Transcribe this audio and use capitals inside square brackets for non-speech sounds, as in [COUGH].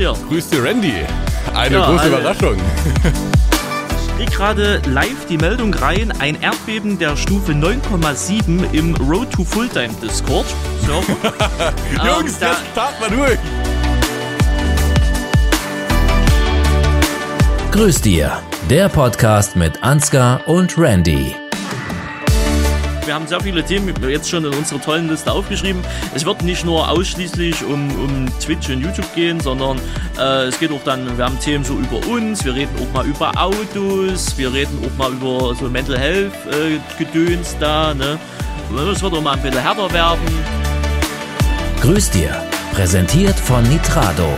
dir. Grüß dir, Randy. Eine Ja, große Überraschung. Ich krieg gerade live die Meldung rein, ein Erdbeben der Stufe 9,7 im Road to Fulltime Discord. Server. [LAUGHS] Jungs, Ähm, da- jetzt start mal durch. Grüß dir, der Podcast mit Ansgar und Randy. Wir haben sehr viele Themen jetzt schon in unserer tollen Liste aufgeschrieben. Es wird nicht nur ausschließlich um, um Twitch und YouTube gehen, sondern äh, es geht auch dann, wir haben Themen so über uns, wir reden auch mal über Autos, wir reden auch mal über so Mental Health äh, Gedöns da, ne? Wird auch mal ein bisschen härter werden. Grüß dir, präsentiert von Nitrado.